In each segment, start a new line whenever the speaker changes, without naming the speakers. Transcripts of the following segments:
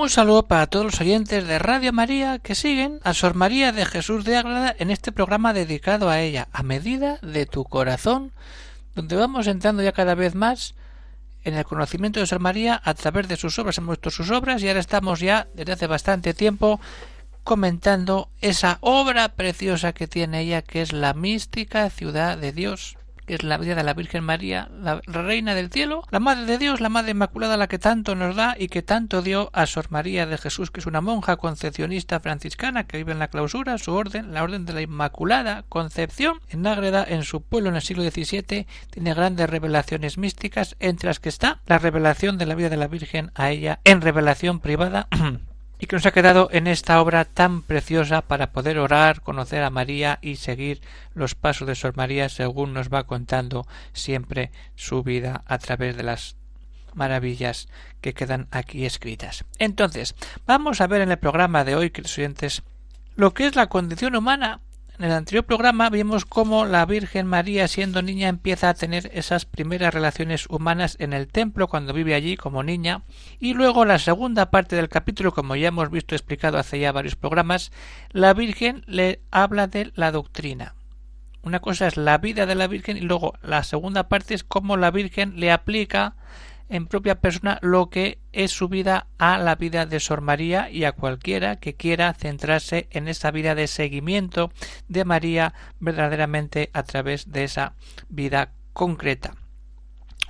Un saludo para todos los oyentes de Radio María que siguen a Sor María de Jesús de Ágreda en este programa dedicado a ella, a medida de tu corazón, donde vamos entrando ya cada vez más en el conocimiento de Sor María a través de sus obras. Hemos visto sus obras y ahora estamos ya desde hace bastante tiempo comentando esa obra preciosa que tiene ella, que es la mística ciudad de Dios que es la vida de la Virgen María, la Reina del Cielo, la Madre de Dios, la Madre Inmaculada, la que tanto nos da y que tanto dio a Sor María de Jesús, que es una monja concepcionista franciscana que vive en la clausura, su orden, la Orden de la Inmaculada Concepción, en Ágreda, en su pueblo en el siglo XVII, tiene grandes revelaciones místicas, entre las que está la revelación de la vida de la Virgen a ella en revelación privada y que nos ha quedado en esta obra tan preciosa para poder orar, conocer a María y seguir los pasos de Sor María según nos va contando siempre su vida a través de las maravillas que quedan aquí escritas. Entonces, vamos a ver en el programa de hoy, queridos oyentes, lo que es la condición humana en el anterior programa vimos cómo la Virgen María siendo niña empieza a tener esas primeras relaciones humanas en el templo cuando vive allí como niña y luego la segunda parte del capítulo como ya hemos visto explicado hace ya varios programas la Virgen le habla de la doctrina. Una cosa es la vida de la Virgen y luego la segunda parte es cómo la Virgen le aplica en propia persona lo que es su vida a la vida de Sor María y a cualquiera que quiera centrarse en esa vida de seguimiento de María verdaderamente a través de esa vida concreta.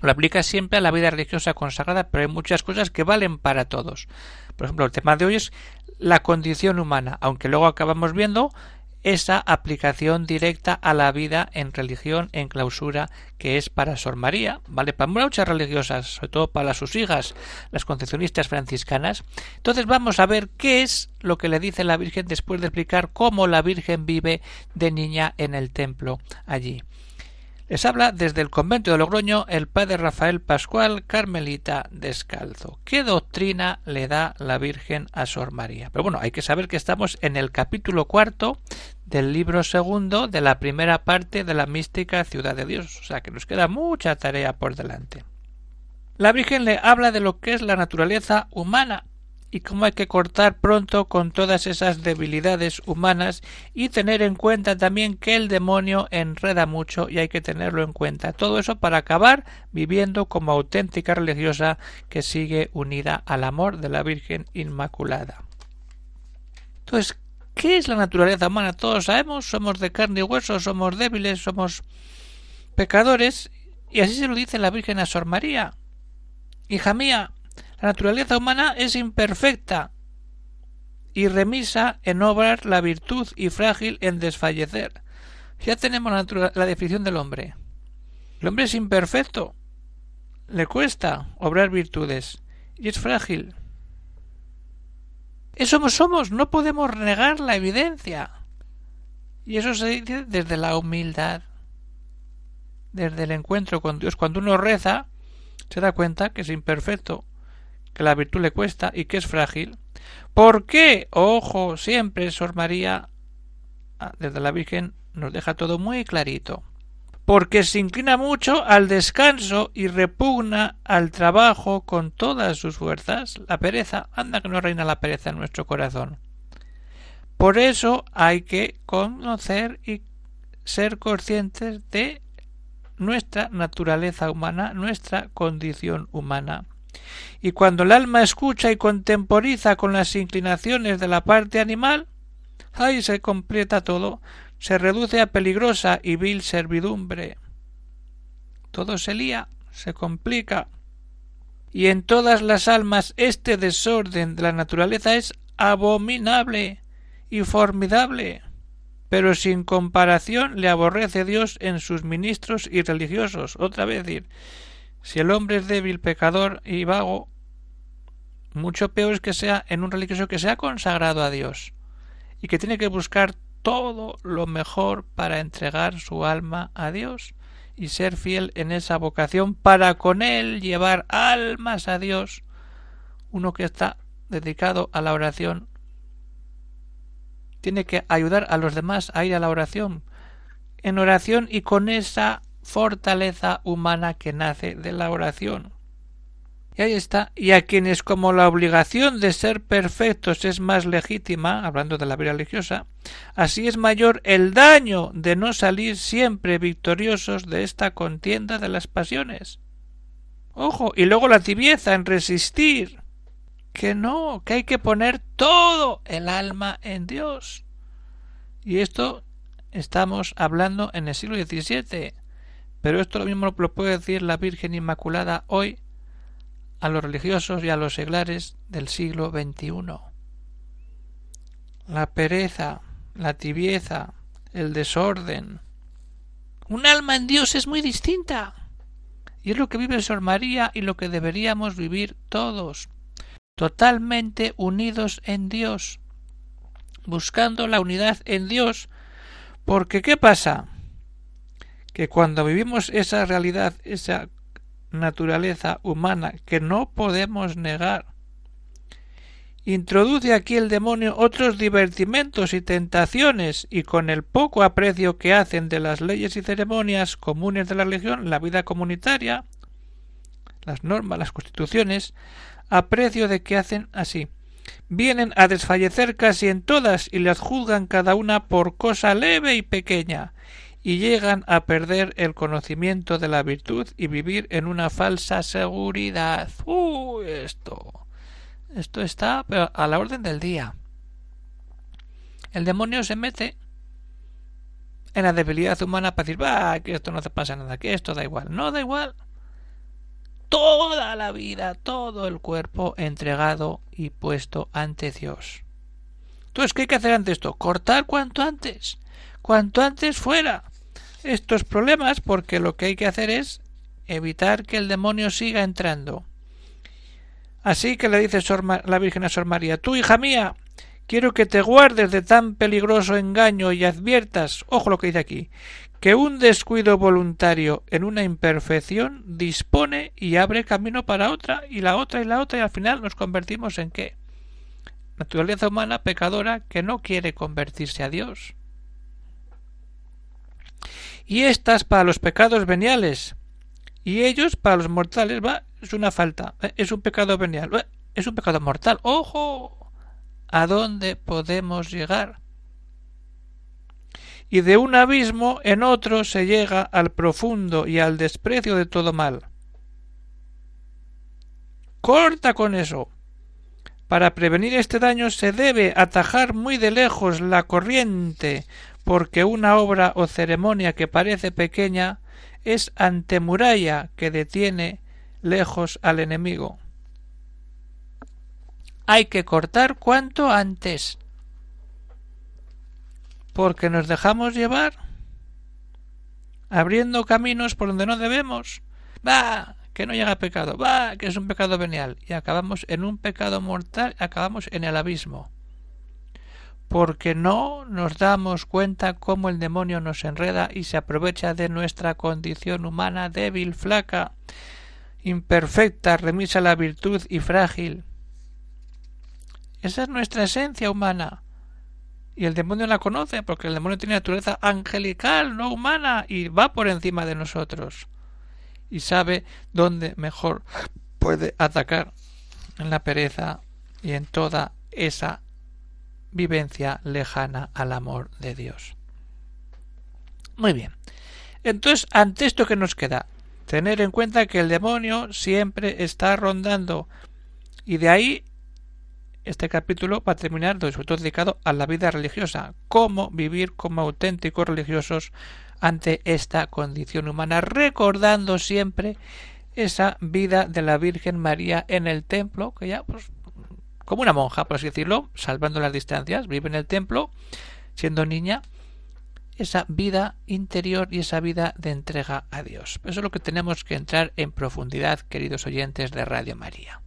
Lo aplica siempre a la vida religiosa consagrada, pero hay muchas cosas que valen para todos. Por ejemplo, el tema de hoy es la condición humana, aunque luego acabamos viendo esa aplicación directa a la vida en religión en clausura que es para Sor María, ¿vale? Para muchas religiosas, sobre todo para sus hijas, las concepcionistas franciscanas. Entonces vamos a ver qué es lo que le dice la Virgen después de explicar cómo la Virgen vive de niña en el templo allí. Les habla desde el convento de Logroño el padre Rafael Pascual, carmelita descalzo. ¿Qué doctrina le da la Virgen a Sor María? Pero bueno, hay que saber que estamos en el capítulo cuarto del libro segundo de la primera parte de la mística ciudad de Dios, o sea que nos queda mucha tarea por delante. La Virgen le habla de lo que es la naturaleza humana y cómo hay que cortar pronto con todas esas debilidades humanas y tener en cuenta también que el demonio enreda mucho y hay que tenerlo en cuenta. Todo eso para acabar viviendo como auténtica religiosa que sigue unida al amor de la Virgen Inmaculada. Entonces, ¿qué es la naturaleza humana? Todos sabemos, somos de carne y hueso, somos débiles, somos pecadores y así se lo dice la Virgen a Sor María. Hija mía, la naturaleza humana es imperfecta y remisa en obrar la virtud y frágil en desfallecer. Ya tenemos la, la definición del hombre. El hombre es imperfecto, le cuesta obrar virtudes y es frágil. Eso somos, no podemos negar la evidencia. Y eso se dice desde la humildad, desde el encuentro con Dios. Cuando uno reza, se da cuenta que es imperfecto, que la virtud le cuesta y que es frágil. ¿Por qué? Ojo, siempre Sor María ah, desde la Virgen nos deja todo muy clarito. Porque se inclina mucho al descanso y repugna al trabajo con todas sus fuerzas. La pereza, anda que no reina la pereza en nuestro corazón. Por eso hay que conocer y ser conscientes de nuestra naturaleza humana, nuestra condición humana. Y cuando el alma escucha y contemporiza con las inclinaciones de la parte animal, ahí se completa todo, se reduce a peligrosa y vil servidumbre. Todo se lía, se complica. Y en todas las almas este desorden de la naturaleza es abominable y formidable. Pero sin comparación le aborrece Dios en sus ministros y religiosos. Otra vez decir, si el hombre es débil, pecador y vago, mucho peor es que sea en un religioso que sea consagrado a Dios y que tiene que buscar todo lo mejor para entregar su alma a Dios y ser fiel en esa vocación para con él llevar almas a Dios, uno que está dedicado a la oración tiene que ayudar a los demás a ir a la oración, en oración y con esa fortaleza humana que nace de la oración. Y ahí está. Y a quienes como la obligación de ser perfectos es más legítima, hablando de la vida religiosa, así es mayor el daño de no salir siempre victoriosos de esta contienda de las pasiones. Ojo, y luego la tibieza en resistir. Que no, que hay que poner todo el alma en Dios. Y esto estamos hablando en el siglo XVII. Pero esto lo mismo lo puede decir la Virgen Inmaculada hoy a los religiosos y a los seglares del siglo XXI. La pereza, la tibieza, el desorden. Un alma en Dios es muy distinta. Y es lo que vive Sor María y lo que deberíamos vivir todos, totalmente unidos en Dios, buscando la unidad en Dios, porque ¿qué pasa? Que cuando vivimos esa realidad, esa naturaleza humana que no podemos negar. Introduce aquí el demonio otros divertimentos y tentaciones, y con el poco aprecio que hacen de las leyes y ceremonias comunes de la religión, la vida comunitaria, las normas, las constituciones, aprecio de que hacen así. Vienen a desfallecer casi en todas y las juzgan cada una por cosa leve y pequeña, y llegan a perder el conocimiento de la virtud y vivir en una falsa seguridad. Uy, esto. Esto está a la orden del día. El demonio se mete en la debilidad humana para decir, va, que esto no te pasa nada, que esto da igual. No da igual. Toda la vida, todo el cuerpo entregado y puesto ante Dios. Entonces, ¿qué hay que hacer ante esto? Cortar cuanto antes. Cuanto antes fuera estos problemas porque lo que hay que hacer es evitar que el demonio siga entrando. Así que le dice la Virgen a Sor María, tú, hija mía, quiero que te guardes de tan peligroso engaño y adviertas, ojo lo que dice aquí, que un descuido voluntario en una imperfección dispone y abre camino para otra y la otra y la otra y al final nos convertimos en qué? Naturaleza humana pecadora que no quiere convertirse a Dios y estas para los pecados veniales, y ellos para los mortales, va, es una falta, es un pecado venial, es un pecado mortal. ¡Ojo! ¿A dónde podemos llegar? Y de un abismo en otro se llega al profundo y al desprecio de todo mal. Corta con eso. Para prevenir este daño se debe atajar muy de lejos la corriente porque una obra o ceremonia que parece pequeña es antemuralla que detiene lejos al enemigo. Hay que cortar cuanto antes, porque nos dejamos llevar abriendo caminos por donde no debemos. Va, que no llega pecado, va, que es un pecado venial, y acabamos en un pecado mortal, acabamos en el abismo porque no nos damos cuenta cómo el demonio nos enreda y se aprovecha de nuestra condición humana débil, flaca, imperfecta, remisa a la virtud y frágil. Esa es nuestra esencia humana. Y el demonio la conoce, porque el demonio tiene naturaleza angelical, no humana, y va por encima de nosotros. Y sabe dónde mejor puede atacar, en la pereza y en toda esa vivencia lejana al amor de Dios. Muy bien. Entonces, ante esto que nos queda, tener en cuenta que el demonio siempre está rondando y de ahí este capítulo va a terminar sobre todo dedicado a la vida religiosa, cómo vivir como auténticos religiosos ante esta condición humana, recordando siempre esa vida de la Virgen María en el templo, que ya pues como una monja, por así decirlo, salvando las distancias, vive en el templo, siendo niña, esa vida interior y esa vida de entrega a Dios. Eso es lo que tenemos que entrar en profundidad, queridos oyentes de Radio María.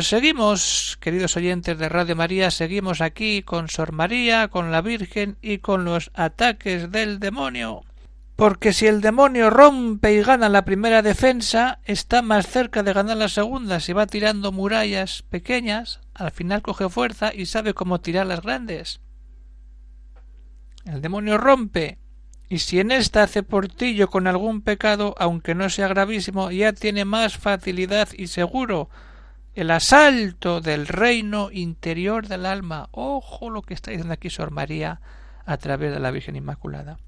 Pues seguimos, queridos oyentes de Radio María, seguimos aquí con Sor María, con la Virgen y con los ataques del demonio. Porque si el demonio rompe y gana la primera defensa, está más cerca de ganar la segunda. Si va tirando murallas pequeñas, al final coge fuerza y sabe cómo tirar las grandes. El demonio rompe, y si en esta hace portillo con algún pecado, aunque no sea gravísimo, ya tiene más facilidad y seguro el asalto del reino interior del alma. Ojo lo que está diciendo aquí Sor María a través de la Virgen Inmaculada.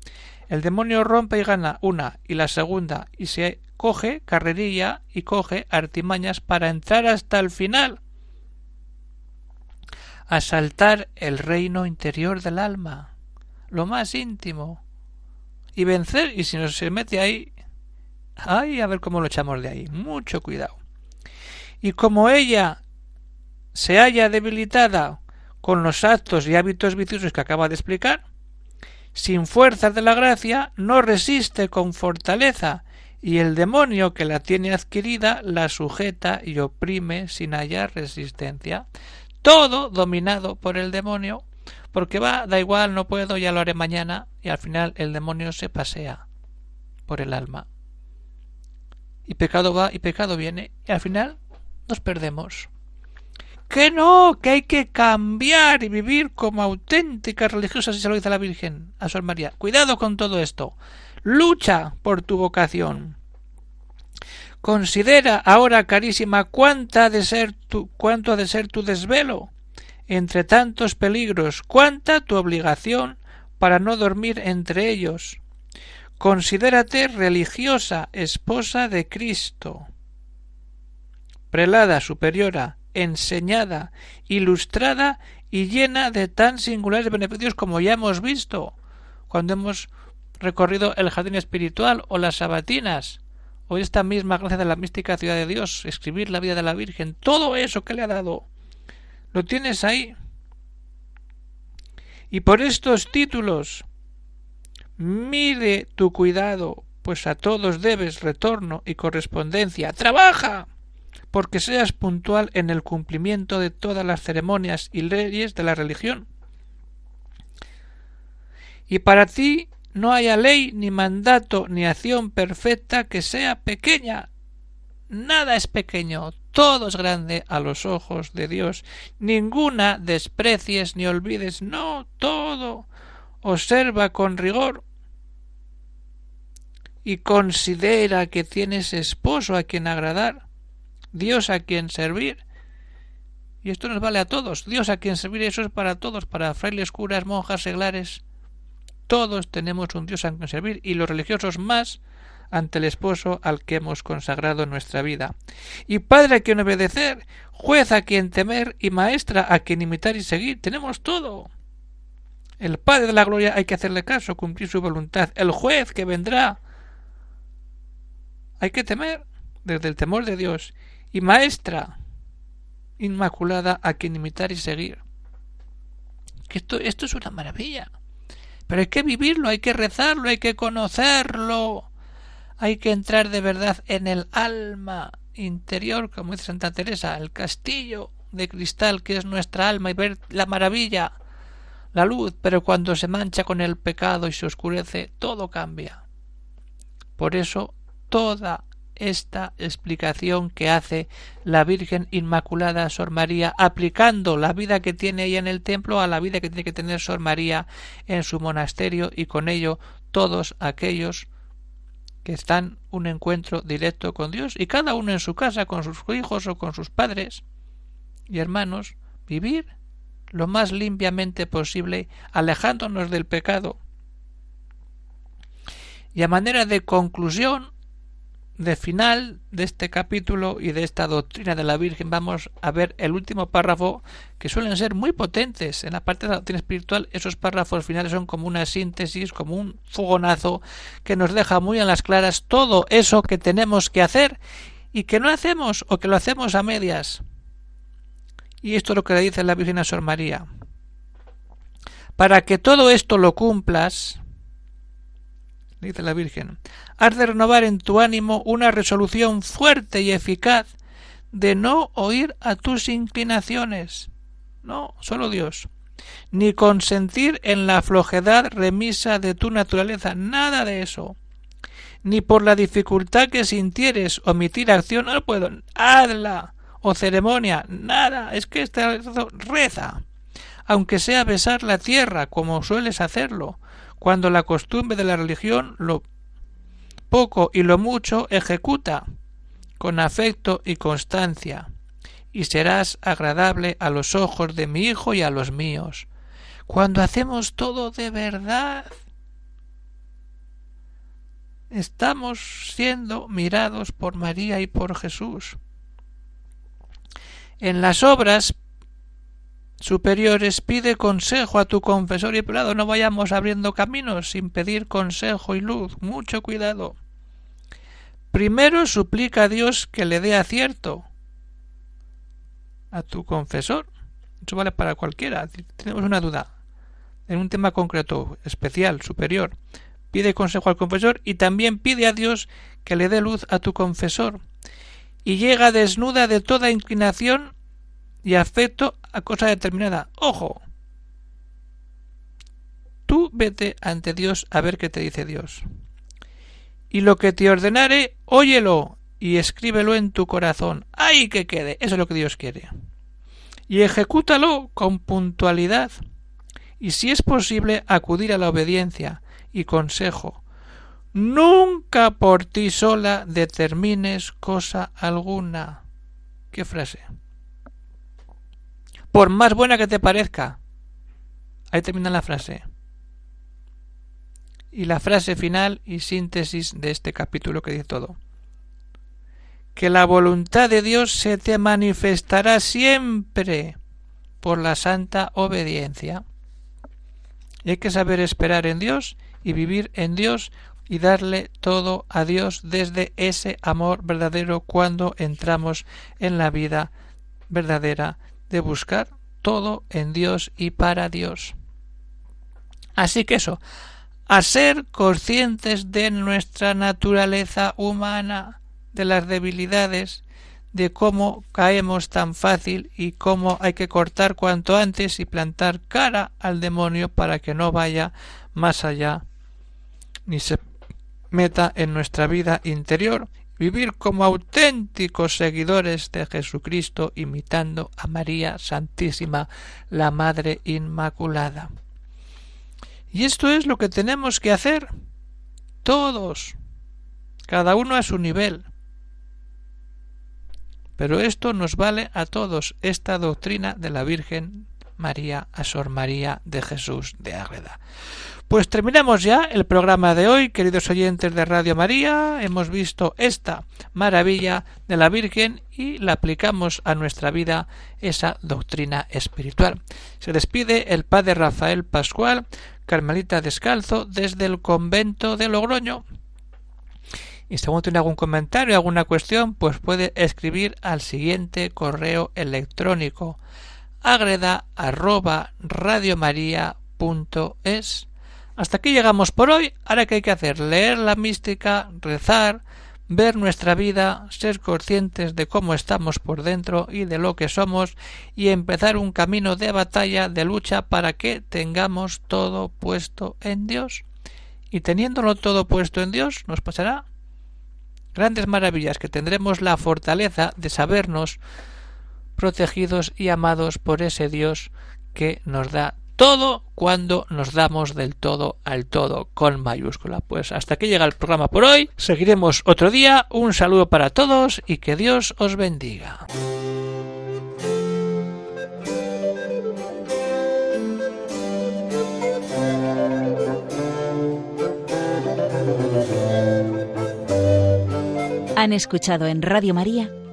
El demonio rompe y gana una y la segunda y se coge carrerilla y coge artimañas para entrar hasta el final. Asaltar el reino interior del alma, lo más íntimo, y vencer, y si no se mete ahí, ay, a ver cómo lo echamos de ahí. Mucho cuidado y como ella se haya debilitada con los actos y hábitos viciosos que acaba de explicar, sin fuerzas de la gracia no resiste con fortaleza y el demonio que la tiene adquirida la sujeta y oprime sin hallar resistencia. Todo dominado por el demonio, porque va, da igual, no puedo, ya lo haré mañana, y al final el demonio se pasea por el alma. Y pecado va y pecado viene, y al final nos perdemos. Que no, que hay que cambiar y vivir como auténticas religiosas, y se lo dice la Virgen a Sor María. Cuidado con todo esto. Lucha por tu vocación. Considera ahora, carísima, cuánta de ser tu, cuánto ha de ser tu desvelo entre tantos peligros, cuánta tu obligación para no dormir entre ellos. Considérate religiosa, esposa de Cristo prelada superiora, enseñada, ilustrada y llena de tan singulares beneficios como ya hemos visto cuando hemos recorrido el jardín espiritual o las sabatinas o esta misma gracia de la mística ciudad de Dios, escribir la vida de la Virgen, todo eso que le ha dado, lo tienes ahí. Y por estos títulos, mire tu cuidado, pues a todos debes retorno y correspondencia. ¡Trabaja! Porque seas puntual en el cumplimiento de todas las ceremonias y leyes de la religión. Y para ti no haya ley, ni mandato, ni acción perfecta que sea pequeña. Nada es pequeño, todo es grande a los ojos de Dios. Ninguna desprecies ni olvides, no, todo. Observa con rigor y considera que tienes esposo a quien agradar Dios a quien servir. Y esto nos vale a todos. Dios a quien servir, eso es para todos, para frailes, curas, monjas, seglares. Todos tenemos un Dios a quien servir y los religiosos más ante el esposo al que hemos consagrado nuestra vida. Y padre a quien obedecer, juez a quien temer y maestra a quien imitar y seguir. Tenemos todo. El Padre de la Gloria hay que hacerle caso, cumplir su voluntad. El juez que vendrá hay que temer desde el temor de Dios y maestra inmaculada a quien imitar y seguir. Que esto, esto es una maravilla. Pero hay que vivirlo, hay que rezarlo, hay que conocerlo. Hay que entrar de verdad en el alma interior, como dice Santa Teresa, el castillo de cristal que es nuestra alma y ver la maravilla, la luz, pero cuando se mancha con el pecado y se oscurece, todo cambia. Por eso toda esta explicación que hace la Virgen Inmaculada Sor María, aplicando la vida que tiene ella en el templo a la vida que tiene que tener Sor María en su monasterio y con ello todos aquellos que están un encuentro directo con Dios y cada uno en su casa con sus hijos o con sus padres y hermanos vivir lo más limpiamente posible alejándonos del pecado. Y a manera de conclusión de final de este capítulo y de esta doctrina de la Virgen vamos a ver el último párrafo que suelen ser muy potentes en la parte de la doctrina espiritual. Esos párrafos finales son como una síntesis como un fogonazo que nos deja muy en las claras todo eso que tenemos que hacer y que no hacemos o que lo hacemos a medias. Y esto es lo que le dice la Virgen a Sor María. Para que todo esto lo cumplas dice la Virgen, has de renovar en tu ánimo una resolución fuerte y eficaz de no oír a tus inclinaciones. No, solo Dios. Ni consentir en la flojedad remisa de tu naturaleza, nada de eso. Ni por la dificultad que sintieres omitir acción, no puedo, hazla, o ceremonia, nada, es que esta reza, aunque sea besar la tierra, como sueles hacerlo, cuando la costumbre de la religión lo poco y lo mucho ejecuta con afecto y constancia, y serás agradable a los ojos de mi hijo y a los míos. Cuando hacemos todo de verdad, estamos siendo mirados por María y por Jesús. En las obras superiores, pide consejo a tu confesor y prelado. No vayamos abriendo caminos sin pedir consejo y luz. Mucho cuidado. Primero suplica a Dios que le dé acierto a tu confesor. Eso vale para cualquiera. Tenemos una duda en un tema concreto, especial, superior. Pide consejo al confesor y también pide a Dios que le dé luz a tu confesor. Y llega desnuda de toda inclinación y afecto a cosa determinada. ¡Ojo! Tú vete ante Dios a ver qué te dice Dios. Y lo que te ordenare, óyelo y escríbelo en tu corazón. ¡Ay que quede! Eso es lo que Dios quiere. Y ejecútalo con puntualidad. Y si es posible, acudir a la obediencia y consejo. Nunca por ti sola determines cosa alguna. ¿Qué frase? Por más buena que te parezca. Ahí termina la frase. Y la frase final y síntesis de este capítulo que dice todo. Que la voluntad de Dios se te manifestará siempre por la santa obediencia. Y hay que saber esperar en Dios y vivir en Dios y darle todo a Dios desde ese amor verdadero cuando entramos en la vida verdadera de buscar todo en Dios y para Dios. Así que eso, a ser conscientes de nuestra naturaleza humana, de las debilidades, de cómo caemos tan fácil y cómo hay que cortar cuanto antes y plantar cara al demonio para que no vaya más allá ni se meta en nuestra vida interior vivir como auténticos seguidores de Jesucristo imitando a María Santísima, la Madre Inmaculada. Y esto es lo que tenemos que hacer todos, cada uno a su nivel. Pero esto nos vale a todos, esta doctrina de la Virgen María a Sor María de Jesús de Ágreda. Pues terminamos ya el programa de hoy, queridos oyentes de Radio María. Hemos visto esta maravilla de la Virgen y la aplicamos a nuestra vida esa doctrina espiritual. Se despide el padre Rafael Pascual, Carmelita Descalzo, desde el convento de Logroño. Y si tiene algún comentario, alguna cuestión, pues puede escribir al siguiente correo electrónico agreda arroba radiomaria.es. Hasta aquí llegamos por hoy. Ahora que hay que hacer, leer la mística, rezar, ver nuestra vida, ser conscientes de cómo estamos por dentro y de lo que somos y empezar un camino de batalla, de lucha para que tengamos todo puesto en Dios. Y teniéndolo todo puesto en Dios, nos pasará grandes maravillas que tendremos la fortaleza de sabernos protegidos y amados por ese Dios que nos da todo cuando nos damos del todo al todo con mayúscula. Pues hasta aquí llega el programa por hoy. Seguiremos otro día. Un saludo para todos y que Dios os bendiga.
Han escuchado en Radio María